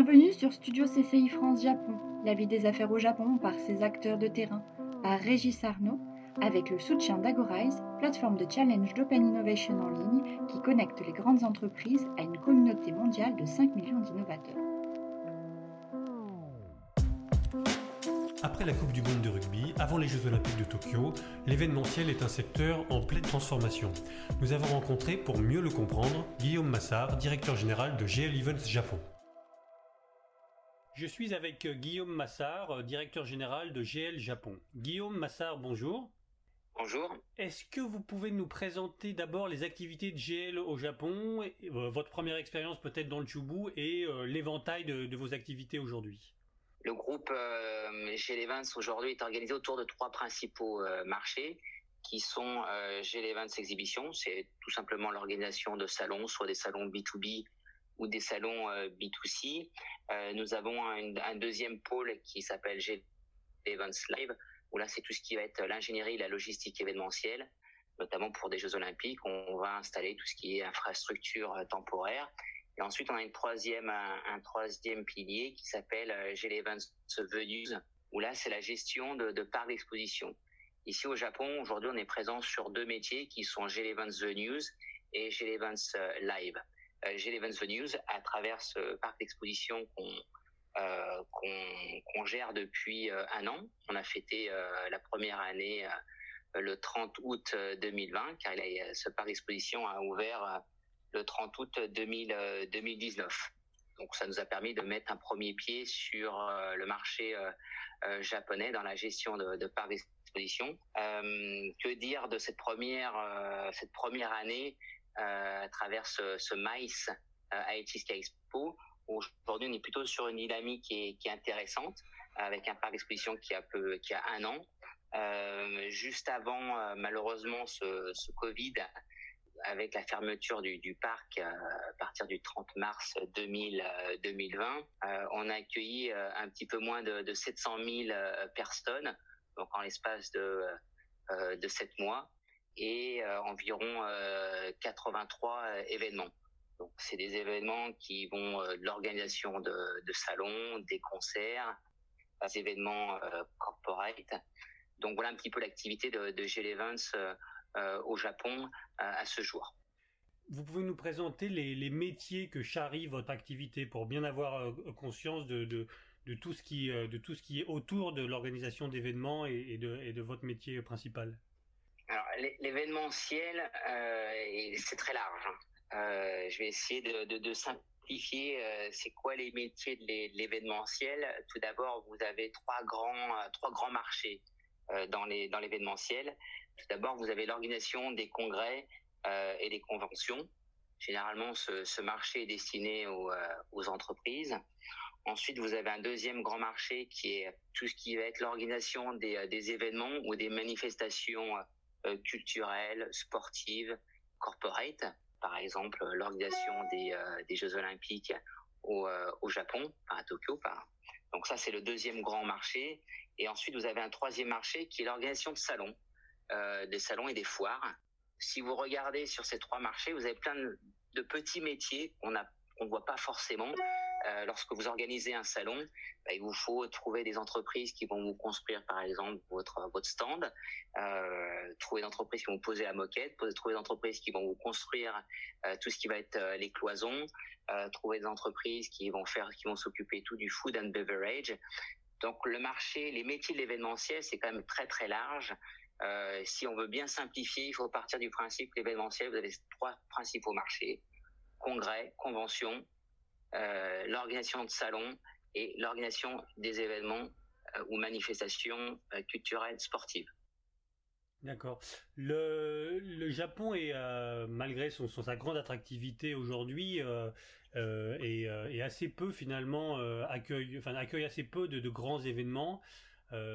Bienvenue sur Studio CCI France Japon, la vie des affaires au Japon par ses acteurs de terrain, par Régis Arnaud, avec le soutien d'Agorize, plateforme de challenge d'open innovation en ligne qui connecte les grandes entreprises à une communauté mondiale de 5 millions d'innovateurs. Après la Coupe du Monde de rugby, avant les Jeux Olympiques de Tokyo, l'événementiel est un secteur en pleine transformation. Nous avons rencontré, pour mieux le comprendre, Guillaume Massard, directeur général de GL Events Japon. Je suis avec euh, Guillaume Massard, euh, directeur général de GL Japon. Guillaume Massard, bonjour. Bonjour. Est-ce que vous pouvez nous présenter d'abord les activités de GL au Japon, euh, votre première expérience peut-être dans le Chubu et l'éventail de, vos activités aujourd'hui? Le groupe GL Events aujourd'hui est organisé autour de trois principaux marchés qui sont GL Events Exhibition, c'est tout simplement l'organisation de salons, soit des salons B2B ou des salons euh, B2C. Euh, nous avons un, deuxième pôle qui s'appelle G Events Live, où là c'est tout ce qui va être l'ingénierie, la logistique événementielle, notamment pour des Jeux Olympiques. On va installer tout ce qui est infrastructure euh, temporaire. Et ensuite, on a une troisième, un, troisième pilier qui s'appelle G Events Venues, où là c'est la gestion de, de parcs d'exposition. Ici au Japon, aujourd'hui, on est présent sur deux métiers qui sont G Events Venues et G Events Live. Euh, j'ai les Venues à travers ce parc d'exposition qu'on euh, qu'on gère depuis euh, un an. On a fêté la première année le 30 août 2020, car ce parc d'exposition a ouvert le 30 août 2000, 2019. Donc ça nous a permis de mettre un premier pied sur le marché japonais dans la gestion de, de parcs d'exposition. que dire de cette première cette première année? À travers ce, ce MICE à euh, Sky Expo. Aujourd'hui, on est plutôt sur une dynamique qui est, intéressante, avec un parc d'exposition qui a un an. Euh, juste avant, euh, malheureusement, ce, Covid, avec la fermeture du, parc à partir du 30 mars 2000, 2020, on a accueilli un petit peu moins de, de 700 000 personnes, donc en l'espace de, de 7 mois et euh, environ 83 euh, événements. Donc, c'est des événements qui vont euh, de l'organisation de, salons, des concerts, des événements corporate. Donc, voilà un petit peu l'activité de, de Events au Japon à ce jour. Vous pouvez nous présenter les, métiers que charrie votre activité pour bien avoir conscience de, tout ce qui, est autour de l'organisation d'événements et de votre métier principal? L'événementiel, euh, c'est très large. Hein. Euh, je vais essayer de, simplifier. Euh, c'est quoi les métiers de l'événementiel Tout d'abord, vous avez trois grands, trois grands marchés dans l'événementiel. Tout d'abord, vous avez l'organisation des congrès et des conventions. Généralement, ce, marché est destiné aux, entreprises. Ensuite, vous avez un deuxième grand marché qui est tout ce qui va être l'organisation des, événements ou des manifestations culturelles, sportives, corporate. Par exemple, l'organisation des, euh, des Jeux Olympiques au, euh, au Japon, à Tokyo. Donc ça, c'est le deuxième grand marché. Et ensuite, vous avez un troisième marché qui est l'organisation de salons, euh, des salons et des foires. Si vous regardez sur ces trois marchés, vous avez plein de, petits métiers qu'on ne voit pas forcément. Euh, lorsque vous organisez un salon, bah, il vous faut trouver des entreprises qui vont vous construire, par exemple, votre stand, euh, trouver des entreprises qui vont poser la moquette, trouver des entreprises qui vont vous construire euh, tout ce qui va être les cloisons, trouver des entreprises qui vont faire, qui vont s'occuper tout du food and beverage. Donc le marché, les métiers de l'événementiel, c'est quand même très très large. Si on veut bien simplifier, il faut partir du principe que l'événementiel, vous avez trois principaux marchés congrès, conventions, euh, l'organisation de salons et l'organisation des événements euh, ou manifestations euh, culturelles sportives. D'accord. Le, Japon est malgré son, sa grande attractivité aujourd'hui euh, assez peu finalement accueille assez peu de, de grands événements.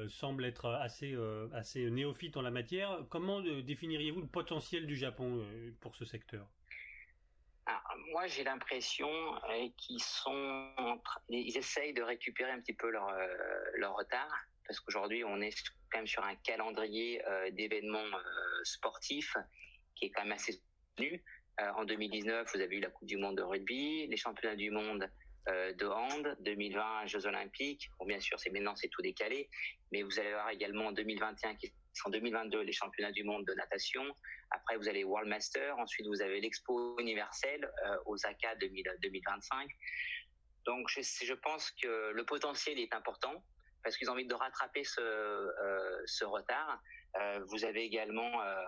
semble être assez assez néophyte en la matière. Comment définiriez-vous le potentiel du Japon pour ce secteur? Moi, j'ai l'impression euh, qu'ils sont, ils essayent de récupérer un petit peu leur euh, leur retard, parce qu'aujourd'hui, on est quand même sur un calendrier euh, d'événements sportifs qui est quand même assez soutenu. en 2019, vous avez eu la Coupe du Monde de rugby, les championnats du monde de hand, 2020 Jeux Olympiques. Bon, bien sûr, c'est maintenant c'est tout décalé, mais vous allez avoir également en 2021 qui en 2022 les championnats du monde de natation. Après, vous avez World Master. Ensuite, vous avez l'Expo universelle euh, Osaka 2025. Donc, je, pense que le potentiel est important parce qu'ils ont envie de rattraper ce, euh, retard. Euh, vous avez également euh,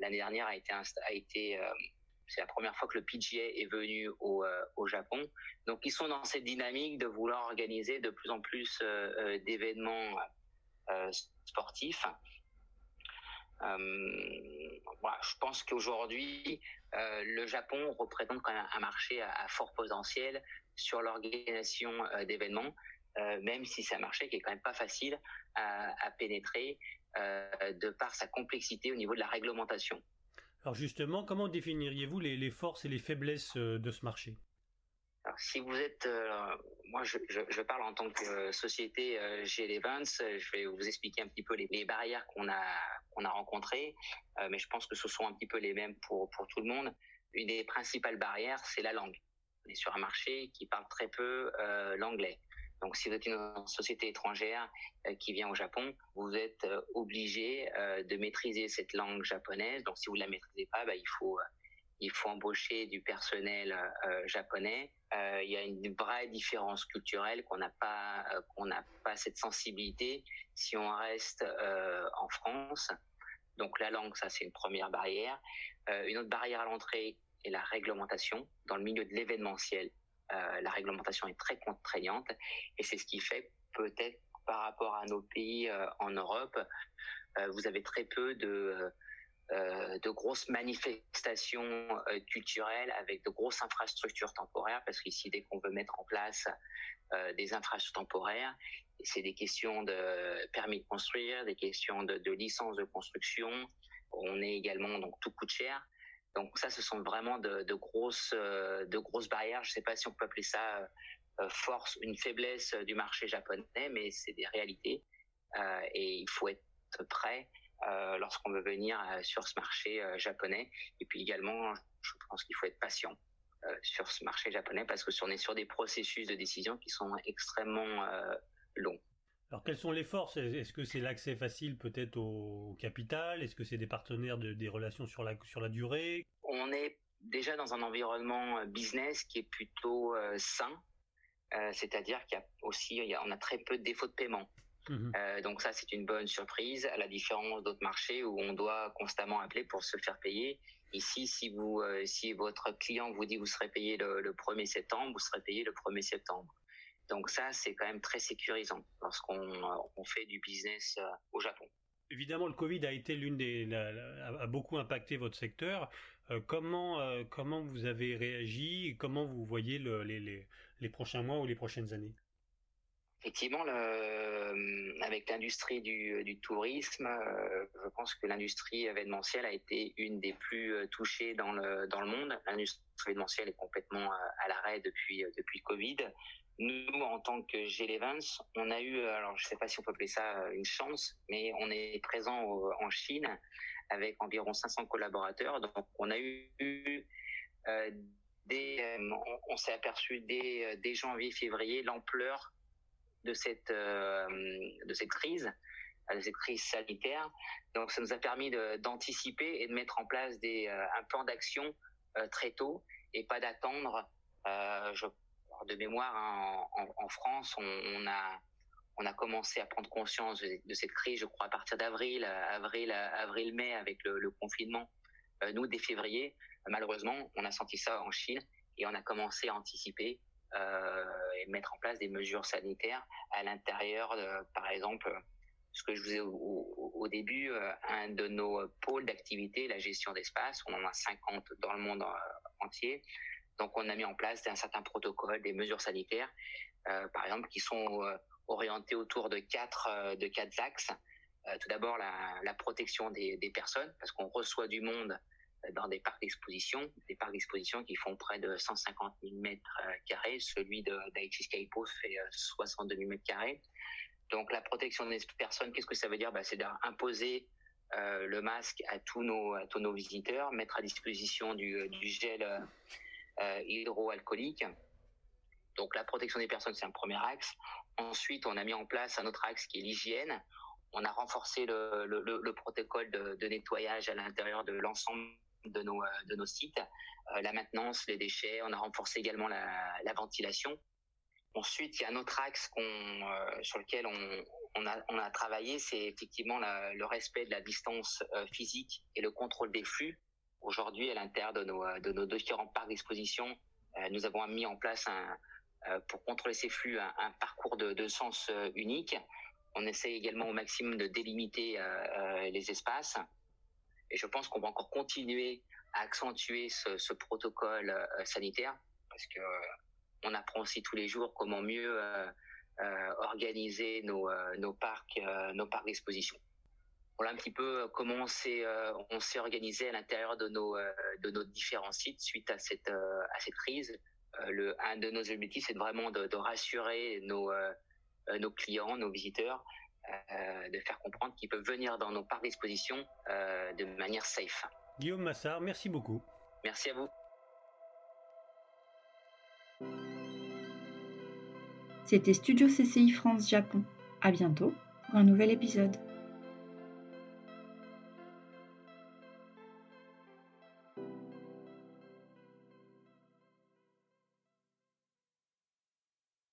l'année dernière a été c'est la première fois que le PGA est venu au, Japon. Donc, ils sont dans cette dynamique de vouloir organiser de plus en plus d'événements sportifs. je pense qu'aujourd'hui, le Japon représente quand même un marché à, fort potentiel sur l'organisation d'événements. Euh, même si c'est un marché qui est quand même pas facile à, pénétrer euh, de par sa complexité au niveau de la réglementation. Alors justement, comment définiriez-vous les, forces et les faiblesses euh, de ce marché? Si vous êtes, euh, moi je, parle en tant que société euh, G-Events, je vais vous expliquer un petit peu les, barrières qu'on a rencontrées, euh, mais je pense que ce sont un petit peu les mêmes pour tout le monde. Une des principales barrières, c'est la langue. On est sur un marché qui parle très peu l'anglais. Donc, si vous êtes une société étrangère euh, qui vient au Japon, vous êtes euh, obligé euh, de maîtriser cette langue japonaise. Donc, si vous ne la maîtrisez pas, bah, il faut il faut embaucher du personnel japonais. il y a une vraie différence culturelle qu'on n'a pas qu'on n'a pas cette sensibilité si on reste en France. Donc, la langue, ça c'est une première barrière. une autre barrière à l'entrée est la réglementation dans le milieu de l'événementiel euh, la réglementation est très contraignante et c'est ce qui fait peut-être par rapport à nos pays euh, en Europe, euh, vous avez très peu de de grosses manifestations culturelles avec de grosses infrastructures temporaires parce qu'ici dès qu'on veut mettre en place des infrastructures temporaires c'est des questions de permis de construire des questions de, de licence de construction on est également donc tout coûte cher donc ça, ce sont vraiment de, de grosses, euh, de grosses barrières. Je ne sais pas si on peut appeler ça euh, force, une faiblesse du marché japonais, mais c'est des réalités. Euh, et il faut être prêt euh, lorsqu'on veut venir euh, sur ce marché euh, japonais. Et puis également, je pense qu'il faut être patient sur ce marché japonais parce que on est sur des processus de décision qui sont extrêmement longs. Alors quelles sont les forces? Est-ce que c'est l'accès facile peut-être au capital? Est-ce que c'est des partenaires de, des relations sur la, sur la durée? On est déjà dans un environnement euh, business qui est plutôt euh, sain, euh, c'est-à-dire qu'il y a aussi, il y a, on a très peu de défauts de paiement. Mmh. Euh, donc ça, c'est une bonne surprise, à la différence d'autres marchés où on doit constamment appeler pour se faire payer. Ici, si vous, euh, si votre client vous dit vous serez payé le, le 1er septembre, vous serez payé le 1er septembre. Donc ça, c'est quand même très sécurisant lorsqu'on on fait du business euh, au Japon. Évidemment, le Covid a été l'une des la, la, a beaucoup impacté votre secteur. Euh, comment euh, comment vous avez réagi Comment vous voyez le, les, les, les prochains mois ou les prochaines années? Effectivement, euh, avec l'industrie du, du, tourisme, euh, je pense que l'industrie événementielle a été une des plus touchées dans le dans le monde. L'industrie événementielle est complètement à l'arrêt depuis depuis Covid. Nous, en tant que G-Events, on a eu, alors je ne sais pas si on peut appeler ça euh, une chance, mais on est présent en Chine avec environ 500 collaborateurs. Donc, on a eu euh, euh, on, s'est aperçu dès, euh, dès janvier-février l'ampleur de cette euh, de cette crise, de cette crise sanitaire. Donc, ça nous a permis d'anticiper et de mettre en place des un plan d'action très tôt et pas d'attendre. je de mémoire, hein, en, France, on, a on a commencé à prendre conscience de, cette crise, je crois, à partir d'avril, avril, avril, mai, avec le, confinement. Euh, nous, dès février, malheureusement, on a senti ça en Chine et on a commencé à anticiper euh, et mettre en place des mesures sanitaires à l'intérieur, par exemple, ce que je vous ai au, au, début, euh, un de nos pôles d'activité, la gestion d'espace, on en a 50 dans le monde euh, entier. Donc, on a mis en place un certain protocole, des mesures sanitaires, euh, par exemple, qui sont euh, orientées autour de quatre, euh, de quatre axes. Euh, tout d'abord, la, protection des personnes, parce qu'on reçoit du monde dans des parcs d'exposition, des parcs d'exposition qui font près de 150 000 mètres carrés. Celui d'Aichi Skypo fait 62 000 mètres carrés. Donc, la protection des personnes, qu'est-ce que ça veut dire? Bah, C'est d'imposer euh, le masque à tous nos, à tous nos visiteurs, mettre à disposition du, gel euh, hydroalcoolique. Donc la protection des personnes, c'est un premier axe. Ensuite, on a mis en place un autre axe qui est l'hygiène. On a renforcé le, le, le protocole de, nettoyage à l'intérieur de l'ensemble de nos, de nos sites, euh, la maintenance, les déchets. On a renforcé également la, la ventilation. Ensuite, il y a un autre axe euh, sur lequel on, a, travaillé, c'est effectivement le respect de la distance euh, physique et le contrôle des flux. Aujourd'hui, à l'intérieur de nos, de nos différents parcs d'exposition, euh, nous avons mis en place euh, pour contrôler ces flux un, parcours de, sens euh, unique. On essaie également au maximum de délimiter les espaces. Et je pense qu'on va encore continuer à accentuer ce, protocole sanitaire parce que on apprend aussi tous les jours comment mieux organiser nos, nos parcs, nos parcs d'exposition. Voilà un petit peu comment on s'est organisé à l'intérieur de nos de nos différents sites suite à cette à cette crise. Euh, le, un de nos objectifs, c'est vraiment de, de, rassurer nos, euh, nos clients, nos visiteurs, euh, de faire comprendre qu'ils peuvent venir dans nos parcs d'exposition de manière safe. Guillaume Massard, merci beaucoup. Merci à vous. C'était Studio CCI France Japon. À bientôt pour un nouvel épisode.